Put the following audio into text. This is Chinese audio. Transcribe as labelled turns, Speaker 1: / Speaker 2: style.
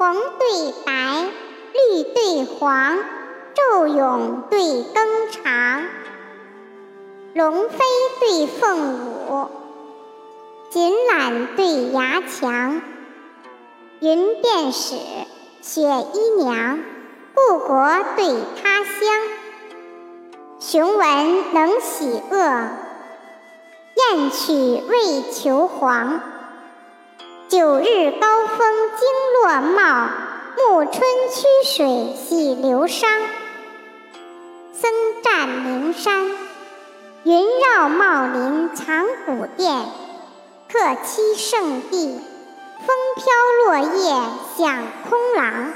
Speaker 1: 红对白，绿对黄，昼永对更长。龙飞对凤舞，锦缆对牙墙。云便使，雪衣娘，故国对他乡。雄文能喜恶，燕曲为求凰。九日高峰惊落帽，暮春曲水洗流觞。僧占灵山，云绕茂林藏古殿。客栖圣地，风飘落叶响空廊。